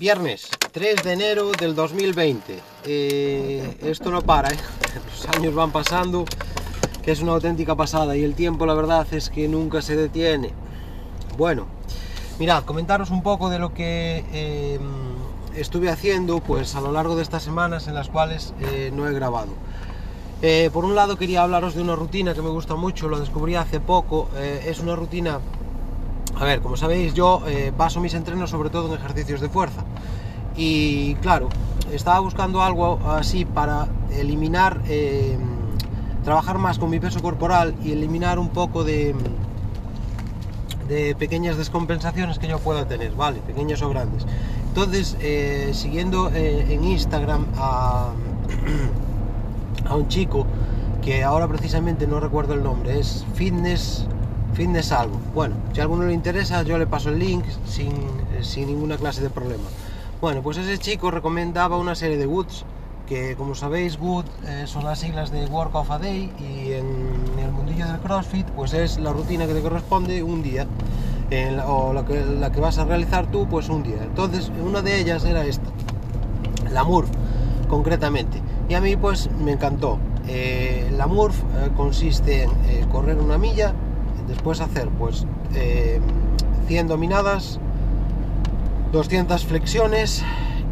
Viernes 3 de enero del 2020. Eh, esto no para, ¿eh? los años van pasando, que es una auténtica pasada y el tiempo la verdad es que nunca se detiene. Bueno, mirad, comentaros un poco de lo que eh, estuve haciendo pues a lo largo de estas semanas en las cuales eh, no he grabado. Por un lado quería hablaros de una rutina que me gusta mucho, lo descubrí hace poco, es una rutina a ver, como sabéis, yo baso mis entrenos sobre todo en ejercicios de fuerza. Y claro, estaba buscando algo así para eliminar, eh, trabajar más con mi peso corporal y eliminar un poco de, de pequeñas descompensaciones que yo pueda tener, ¿vale? Pequeñas o grandes. Entonces, eh, siguiendo eh, en Instagram a, a un chico que ahora precisamente no recuerdo el nombre, es Fitness Fitness algo. Bueno, si a alguno le interesa, yo le paso el link sin, sin ninguna clase de problema. Bueno, pues ese chico recomendaba una serie de WOODs, que como sabéis, WOOD eh, son las siglas de Work of a Day y en el mundillo del CrossFit, pues es la rutina que te corresponde un día, o la que, vas a realizar tú, pues un día. Entonces, una de ellas era esta, la MURF, concretamente. Y a mí, pues, me encantó. Eh, la MURF eh, consiste en correr una milla, después hacer pues eh, 100 dominadas, 200 flexiones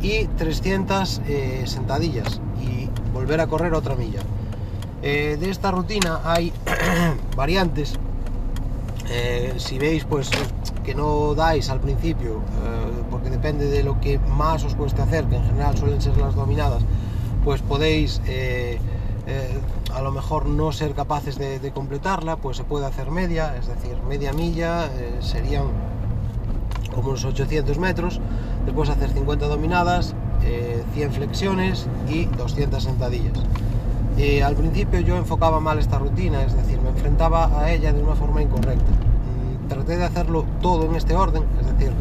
y 300 eh, sentadillas y volver a correr otra milla. Eh, de esta rutina hay variantes. Eh, si veis pues que no dais al principio, porque depende de lo que más os cueste hacer, que en general suelen ser las dominadas, pues podéis a lo mejor no ser capaces de, completarla, pues se puede hacer media, es decir, media milla serían unos 800 metros, después hacer 50 dominadas, eh, 100 flexiones y 200 sentadillas. Eh, al principio yo enfocaba mal esta rutina, es decir, me enfrentaba a ella de una forma incorrecta. Traté de hacerlo todo en este orden, es decir,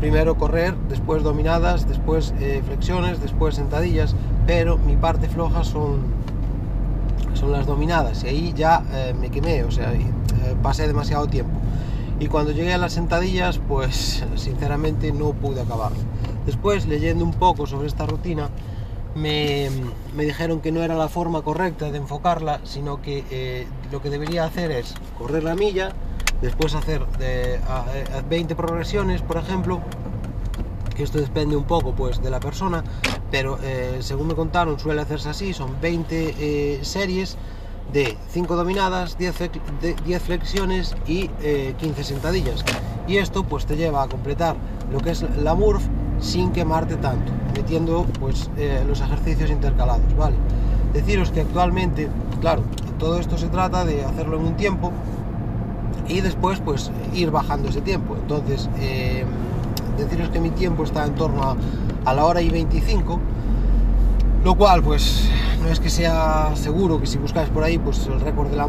primero correr, después dominadas, después eh, flexiones, después sentadillas, pero mi parte floja son, son las dominadas y ahí ya eh, me quemé, o sea, eh, pasé demasiado tiempo. Y cuando llegué a las sentadillas, pues sinceramente no pude acabarlo. Después, leyendo un poco sobre esta rutina, me, me dijeron que no era la forma correcta de enfocarla, sino que eh, lo que debería hacer es correr la milla, después hacer de, a- a 20 progresiones, por ejemplo, esto depende un poco pues de la persona, pero eh, según me contaron suele hacerse así, son 20 eh, series de 5 dominadas, 10, flex- de- 10 flexiones y eh, 15 sentadillas. Y esto pues te lleva a completar lo que es la MURF sin quemarte tanto, metiendo pues eh, los ejercicios intercalados, ¿vale? Deciros que actualmente, claro, todo esto se trata de hacerlo en un tiempo y después pues ir bajando ese tiempo. Entonces, eh, deciros que mi tiempo está en torno a, a la hora y 25, lo cual pues no es que sea seguro que si buscáis por ahí pues el récord de la eh,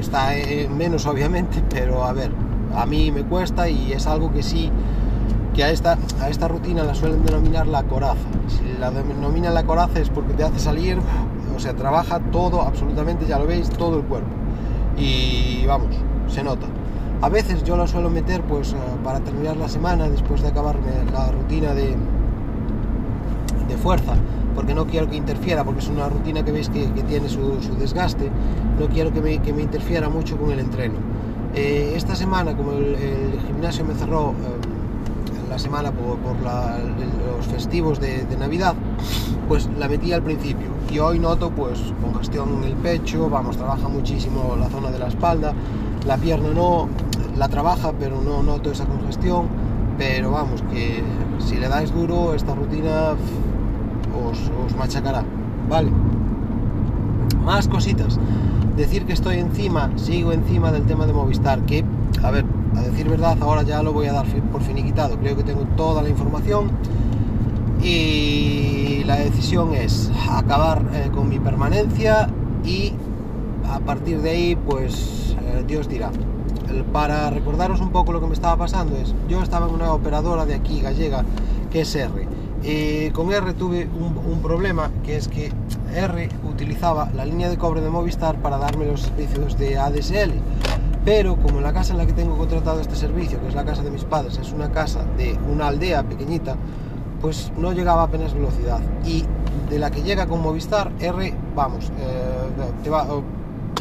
está en menos obviamente, pero a ver, a mí me cuesta y es algo que sí que a esta, a esta rutina la suelen denominar la coraza. Si la denominan la coraza es porque te hace salir, o sea, trabaja todo, absolutamente, ya lo veis, todo el cuerpo. Y vamos, se nota. A veces yo la suelo meter pues eh, para terminar la semana, después de acabarme la rutina de, de fuerza, porque no quiero que interfiera, porque es una rutina que veis que, que tiene su, su desgaste, no quiero que me, que me interfiera mucho con el entreno. Eh, esta semana, como el, el gimnasio me cerró eh, la semana por, por la- los festivos de, de Navidad, pues la metí al principio. Y hoy noto pues congestión en el pecho, vamos, trabaja muchísimo la zona de la espalda, la pierna no, la trabaja, pero no noto esa congestión. Pero vamos, que si le dais duro, esta rutina os, machacará, ¿vale? Más cositas. Decir que estoy encima, sigo encima del tema de Movistar, que, a ver, a decir verdad, ahora ya lo voy a dar por finiquitado. Creo que tengo toda la información y la decisión es acabar eh, con mi permanencia y a partir de ahí, pues eh, Dios dirá. Para recordaros un poco lo que me estaba pasando es, yo estaba en una operadora de aquí gallega que es R. Eh, con R tuve un, problema que es que R utilizaba la línea de cobre de Movistar para darme los servicios de ADSL pero como la casa en la que tengo contratado este servicio, que es la casa de mis padres, es una casa de una aldea pequeñita, pues no llegaba apenas velocidad. Y de la que llega con Movistar, R, vamos, eh,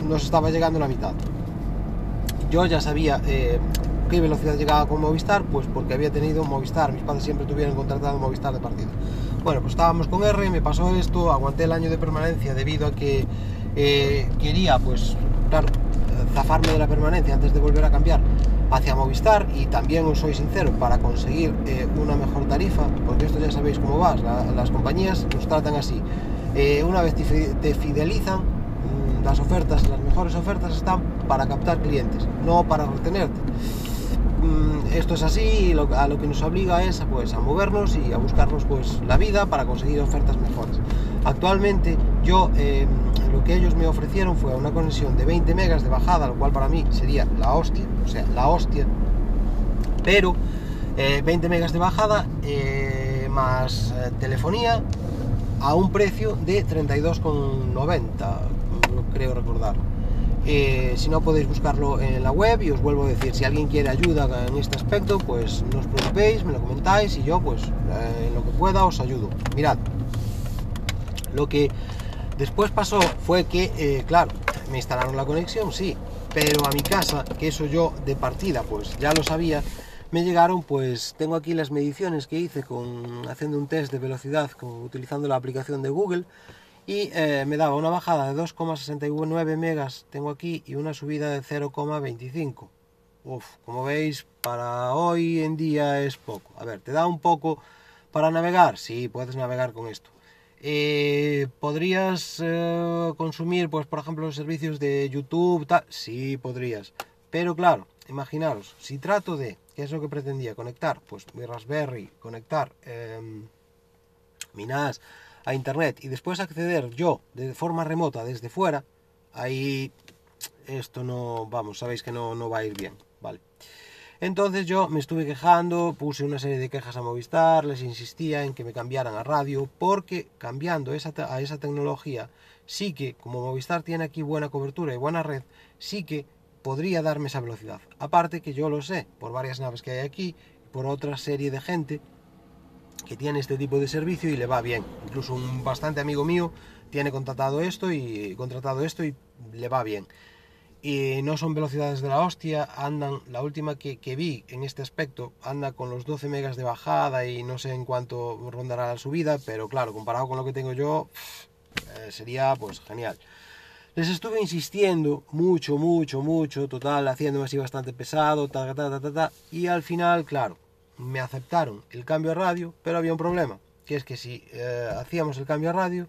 nos estaba llegando la mitad. Yo ya sabía eh, qué velocidad llegaba con Movistar, pues porque había tenido Movistar, mis padres siempre tuvieron contratado Movistar de partida. Bueno, pues estábamos con R, me pasó esto, aguanté el año de permanencia debido a que eh, quería, pues, claro, zafarme de la permanencia antes de volver a cambiar hacia Movistar y también os soy sincero, para conseguir eh, una mejor tarifa, porque esto ya sabéis cómo va, las compañías nos tratan así. Eh, una vez te fidelizan, mm, las ofertas, las mejores ofertas están para captar clientes, no para retenerte. Mm, esto es así y a lo que nos obliga es pues, a movernos y a buscarnos pues, la vida para conseguir ofertas mejores. Actualmente yo em, lo que ellos me ofrecieron fue una conexión de 20 megas de bajada, lo cual para mí sería la hostia, o sea, la hostia, pero 20 eh, megas de bajada eh, más eh, telefonía a un precio de 32,90, creo recordar. Si no podéis buscarlo en la web y os vuelvo a decir, si alguien quiere ayuda en este aspecto, pues no os preocupéis, me lo comentáis y yo pues en lo que pueda os ayudo. Mirad, lo que después pasó fue que, eh, claro, me instalaron la conexión, sí, pero a mi casa, que eso yo de partida pues ya lo sabía, me llegaron pues tengo aquí las mediciones que hice con haciendo un test de velocidad con, utilizando la aplicación de Google y eh, me daba una bajada de 2,69 megas tengo aquí y una subida de 0,25 Uf, como veis para hoy en día es poco a ver te da un poco para navegar sí puedes navegar con esto eh, ¿Podrías eh, consumir, pues, por ejemplo, los servicios de YouTube? Tal? Sí, podrías. Pero claro, imaginaros, si trato de, ¿qué es lo que pretendía? Conectar, pues, mi Raspberry, conectar em, mi NAS a Internet y después acceder yo de forma remota desde fuera, ahí esto no, vamos, sabéis que no, no va a ir bien, ¿vale? Entonces yo me estuve quejando, puse una serie de quejas a Movistar, les insistía en que me cambiaran a radio, porque cambiando esa a esa tecnología, sí que, como Movistar tiene aquí buena cobertura y buena red, sí que podría darme esa velocidad. Aparte que yo lo sé, por varias naves que hay aquí, por otra serie de gente que tiene este tipo de servicio y le va bien. Incluso un bastante amigo mío tiene contratado esto y contratado esto y le va bien y no son velocidades de la hostia, andan, la última que, vi en este aspecto, anda con los 12 megas de bajada y no sé en cuánto rondará la subida, pero claro, comparado con lo que tengo yo, eh, sería pues genial. Les estuve insistiendo mucho, mucho, mucho, total, haciéndome así bastante pesado, ta, ta, ta, ta, y al final, claro, me aceptaron el cambio a radio, pero había un problema, que es que si eh, hacíamos el cambio a radio,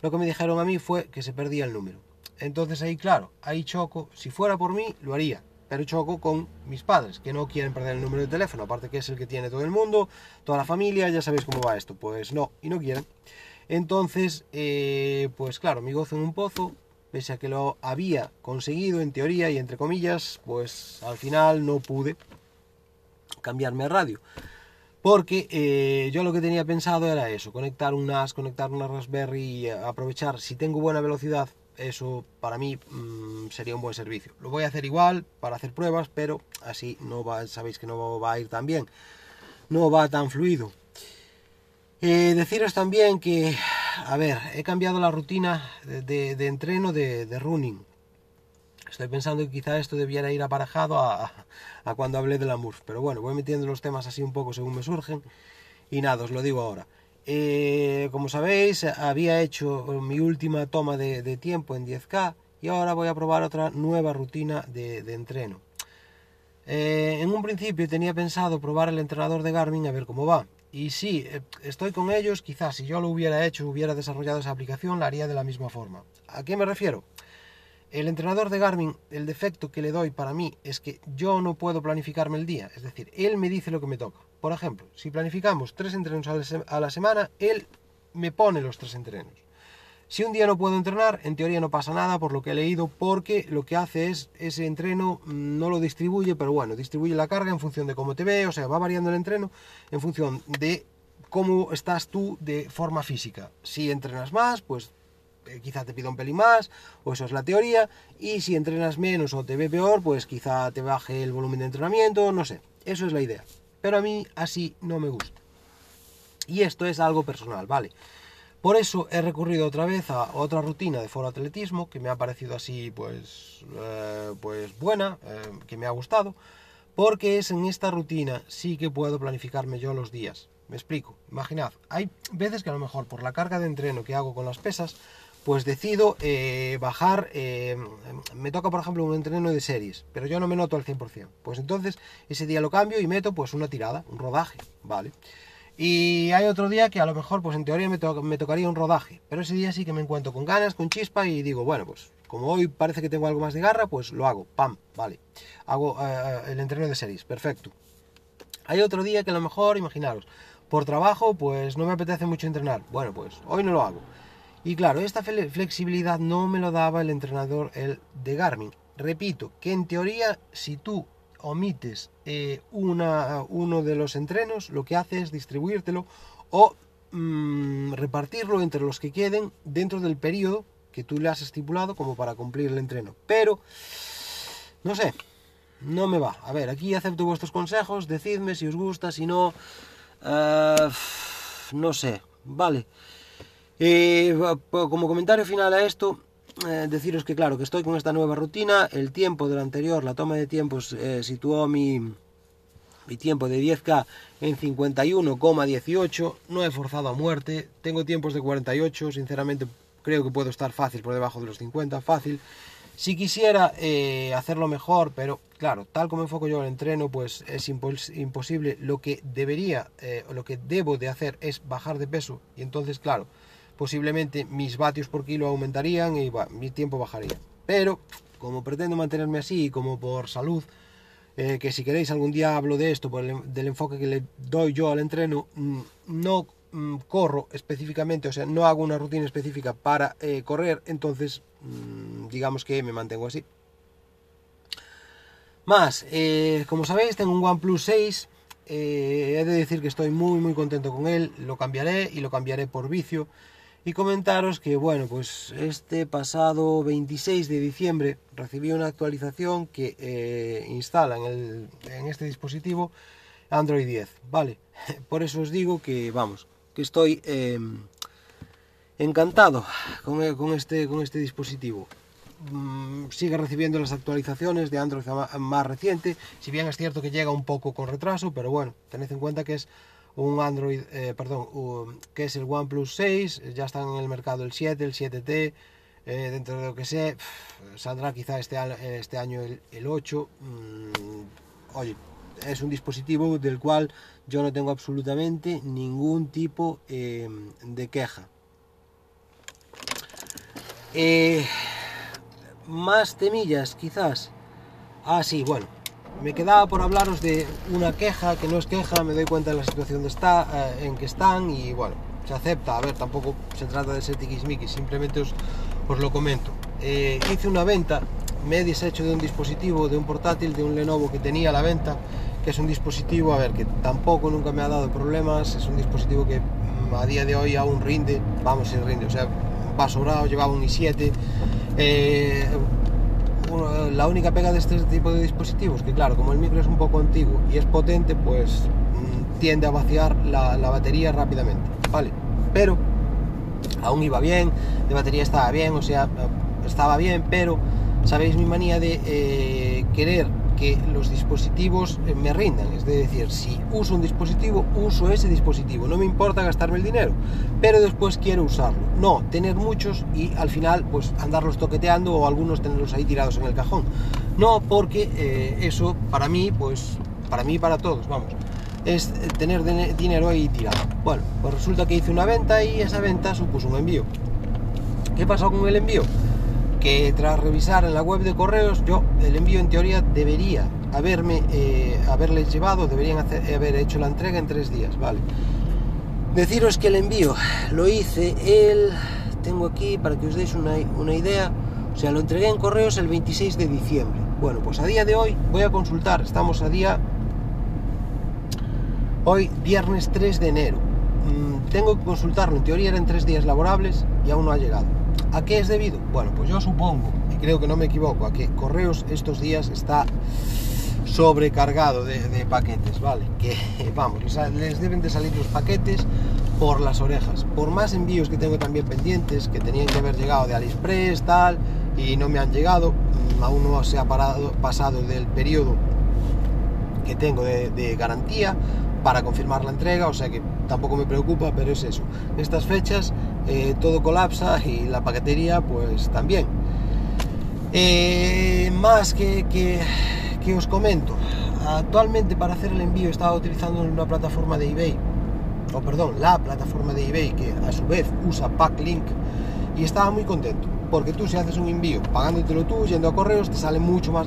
lo que me dijeron a mí fue que se perdía el número. Entonces ahí, claro, ahí choco, si fuera por mí, lo haría, pero choco con mis padres, que no quieren perder el número de teléfono, aparte que es el que tiene todo el mundo, toda la familia, ya sabéis cómo va esto, pues no, y no quieren. Entonces, eh, pues claro, mi gozo en un pozo, pese a que lo había conseguido en teoría y entre comillas, pues al final no pude cambiarme a radio. Porque eh, yo lo que tenía pensado era eso, conectar un NAS, conectar una Raspberry y aprovechar, si tengo buena velocidad, eso para mí mm, sería un buen servicio. Lo voy a hacer igual para hacer pruebas, pero así no va, sabéis que no va a ir tan bien, no va tan fluido. Eh, deciros también que, a ver, he cambiado la rutina de, entreno de, running. Estoy pensando que quizá esto debiera ir aparejado a, a cuando hablé de la MURF, pero bueno, voy metiendo los temas así un poco según me surgen y nada, os lo digo ahora. Eh, como sabéis, había hecho mi última toma de, tiempo en 10K y ahora voy a probar otra nueva rutina de, entreno. Eh, en un principio tenía pensado probar el entrenador de Garmin a ver cómo va. Y sí, eh, estoy con ellos, quizás si yo lo hubiera hecho, hubiera desarrollado esa aplicación, la haría de la misma forma. ¿A qué me refiero? El entrenador de Garmin, el defecto que le doy para mí es que yo no puedo planificarme el día, es decir, él me dice lo que me toca. Por ejemplo, si planificamos tres entrenos a la semana, él me pone los tres entrenos. Si un día no puedo entrenar, en teoría no pasa nada por lo que he leído, porque lo que hace es ese entreno mm, no lo distribuye, pero bueno, distribuye la carga en función de cómo te ve, o sea, va variando el entreno en función de cómo estás tú de forma física. Si entrenas más, pues quizá te pida un pelín más, o eso es la teoría, y si entrenas menos o te ve peor, pues quizá te baje el volumen de entrenamiento, no sé, eso es la idea. Pero a mí así no me gusta. Y esto es algo personal, ¿vale? Por eso he recurrido otra vez a otra rutina de foro atletismo que me ha parecido así pues, eh, pues buena, eh, que me ha gustado, porque es en esta rutina sí que puedo planificarme yo los días. Me explico, imaginad, hay veces que a lo mejor por la carga de entreno que hago con las pesas, pues decido eh, bajar, me toca por ejemplo un entreno de series, pero yo no me noto al 100%. Pues entonces ese día lo cambio y meto pues una tirada, un rodaje, ¿vale? Y hay otro día que a lo mejor, pues en teoría me, tocaría un rodaje, pero ese día sí que me encuentro con ganas, con chispa y digo, bueno, pues como hoy parece que tengo algo más de garra, pues lo hago, pam, vale. Hago eh, eh, el entreno de series, perfecto. Hay otro día que a lo mejor, imaginaros, por trabajo, pues no me apetece mucho entrenar. Bueno, pues hoy no lo hago. Y claro, esta flexibilidad no me lo daba el entrenador el de Garmin. Repito, que en teoría, si tú omites eh, una, uno de los entrenos, lo que hace es distribuírtelo o mm, repartirlo entre los que queden dentro del periodo que tú le has estipulado como para cumplir el entreno. Pero, no sé, no me va. A ver, aquí acepto vuestros consejos, decidme si os gusta, si no... Eh, no sé, vale. Eh, como comentario final a esto, eh, deciros que claro, que estoy con esta nueva rutina, el tiempo del anterior, la toma de tiempos, eh, situó mi, mi tiempo de 10K en 51,18, no he forzado a muerte, tengo tiempos de 48, sinceramente creo que puedo estar fácil por debajo de los 50, fácil. Si quisiera eh, hacerlo mejor, pero claro, tal como enfoco yo el entreno, pues es imposible. Lo que debería, o lo que debo de hacer es bajar de peso. Y entonces, claro, posiblemente mis vatios por kilo aumentarían y mi tiempo bajaría. Pero como pretendo mantenerme así, como por salud, eh, que si queréis algún día hablo de esto, por del enfoque que le doy yo al entreno, mm, no mm, corro específicamente, o sea, no hago una rutina específica para eh, correr, entonces mm, digamos que me mantengo así. Más, eh, como sabéis, tengo un OnePlus 6, he de decir que estoy muy muy contento con él, lo cambiaré y lo cambiaré por vicio y comentaros que bueno pues este pasado 26 de diciembre recibí una actualización que eh, instala en, el, en, este dispositivo Android 10 vale por eso os digo que vamos que estoy em, encantado con, eh, con, este con este dispositivo. Mm, sigue recibiendo las actualizaciones de Android más reciente si bien es cierto que llega un poco con retraso pero bueno tened en cuenta que es un Android, eh, perdón, que es el OnePlus 6, ya están en el mercado el 7, el 7T, eh, dentro de lo que sé, saldrá quizá este, este año el, 8. Mm, oye, es un dispositivo del cual yo no tengo absolutamente ningún tipo em, de queja. Eh, más temillas, quizás. Ah, sí, bueno, me quedaba por hablaros de una queja, que no es queja, me doy cuenta de la situación de está, eh, en que están y bueno, se acepta, a ver, tampoco se trata de ser tiquismiquis, simplemente os, lo comento. Eh, hice una venta, me he deshecho de un dispositivo, de un portátil, de un Lenovo que tenía a la venta, que es un dispositivo, a ver, que tampoco nunca me ha dado problemas, es un dispositivo que mm, a día de hoy aún rinde, vamos, si rinde, o sea, va sobrado, llevaba un i7, eh, la única pega de este tipo de dispositivos, que claro, como el micro es un poco antiguo y es potente, pues mm, tiende a vaciar la, batería rápidamente, ¿vale? Pero aún iba bien, de batería estaba bien, o sea, estaba bien, pero sabéis mi manía de eh, querer que los dispositivos eh, me rindan. Es decir, si uso un dispositivo, uso ese dispositivo. No me importa gastarme el dinero, pero después quiero usarlo. No tener muchos y al final pues andarlos toqueteando o algunos tenerlos ahí tirados en el cajón. No, porque eh, eso para mí, pues para mí y para todos, vamos, es tener dinero ahí tirado. Bueno, pues resulta que hice una venta y esa venta supuso un envío. ¿Qué pasó con el envío? Que tras revisar en la web de correos, yo el envío en teoría debería haberme eh, haberles llevado, deberían haber hecho la entrega en tres días, ¿vale? Deciros que el envío lo hice el, tengo aquí para que os deis una, una idea, o sea, lo entregué en correos el 26 de diciembre. Bueno, pues a día de hoy voy a consultar, estamos a día, hoy viernes 3 de enero. Mm, tengo que consultarlo, en teoría eran tres días laborables y aún no ha llegado ¿A qué es debido? Bueno, pues yo supongo, y creo que no me equivoco, a que Correos estos días está sobrecargado de, paquetes, ¿vale? Que vamos, les, deben de salir los paquetes por las orejas. Por más envíos que tengo también pendientes, que tenían que haber llegado de AliExpress, tal, y no me han llegado, mm, aún no se ha parado, pasado del periodo que tengo de, garantía para confirmar la entrega, o sea que tampoco me preocupa, pero es eso. Estas fechas eh, todo colapsa y la paquetería pues también. Eh, más que, que que os comento. Actualmente para hacer el envío estaba utilizando una plataforma de eBay, o perdón, la plataforma de eBay que a su vez usa Packlink y estaba muy contento, porque tú si haces un envío pagándotelo tú, yendo a correos, te sale mucho más,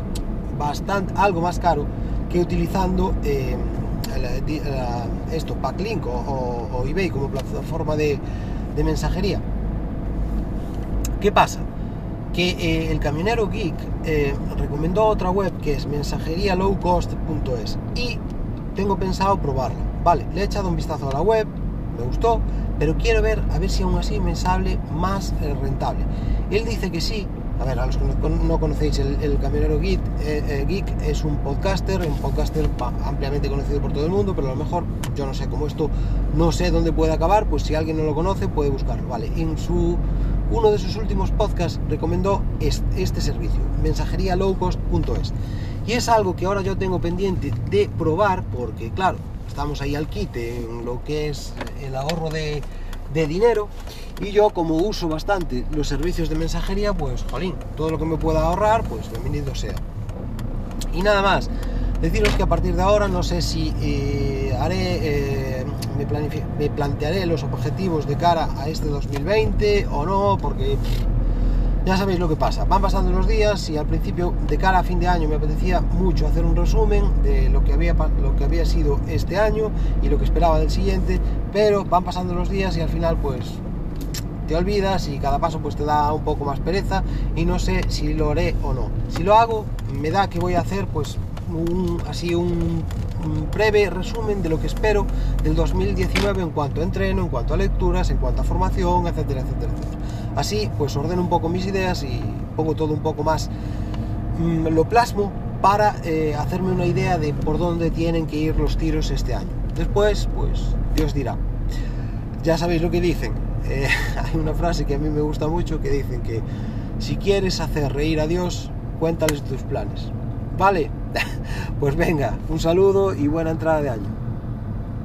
bastante, algo más caro que utilizando eh, esto, Packlink o, o, eBay como plataforma de, de mensajería. ¿Qué pasa? que eh, el camionero geek eh, recomendó otra web que es mensajerialowcost.es y tengo pensado probarla. Vale, le he echado un vistazo a la web, me gustó, pero quiero ver a ver si aún así me sale más eh, rentable. Él dice que sí. A ver, a los que no conocéis, el, camionero geek, geek, es un podcaster, un podcaster ampliamente conocido por todo el mundo, pero a lo mejor yo no sé cómo esto, no sé dónde puede acabar, pues si alguien no lo conoce puede buscarlo. Vale, en su uno de sus últimos podcasts recomendó este, servicio, mensajerialowcost.es. Y es algo que ahora yo tengo pendiente de probar porque, claro, estamos ahí al quite en lo que es el ahorro de, dinero y yo como uso bastante los servicios de mensajería, pues, jolín, todo lo que me pueda ahorrar, pues bienvenido sea. Y nada más, deciros que a partir de ahora no sé si eh, haré... Eh, me, plantearé los objetivos de cara a este 2020 o no, porque ya sabéis lo que pasa. Van pasando los días y al principio, de cara a fin de año, me apetecía mucho hacer un resumen de lo que había, lo que había sido este año y lo que esperaba del siguiente, pero van pasando los días y al final, pues te olvidas y cada paso pues te da un poco más pereza y no sé si lo haré o no. Si lo hago, me da que voy a hacer pues un, así un breve resumen de lo que espero del 2019 en cuanto a entreno, en cuanto a lecturas, en cuanto a formación, etcétera, etcétera, etcétera. Así, pues ordeno un poco mis ideas y pongo todo un poco más, mm, lo plasmo para eh, hacerme una idea de por dónde tienen que ir los tiros este año. Después, pues Dios dirá. Ya sabéis lo que dicen. Eh, hay una frase que a mí me gusta mucho que dicen que si quieres hacer reír a Dios, cuéntales tus planes. ¿Vale? Pues venga, un saludo y buena entrada de año.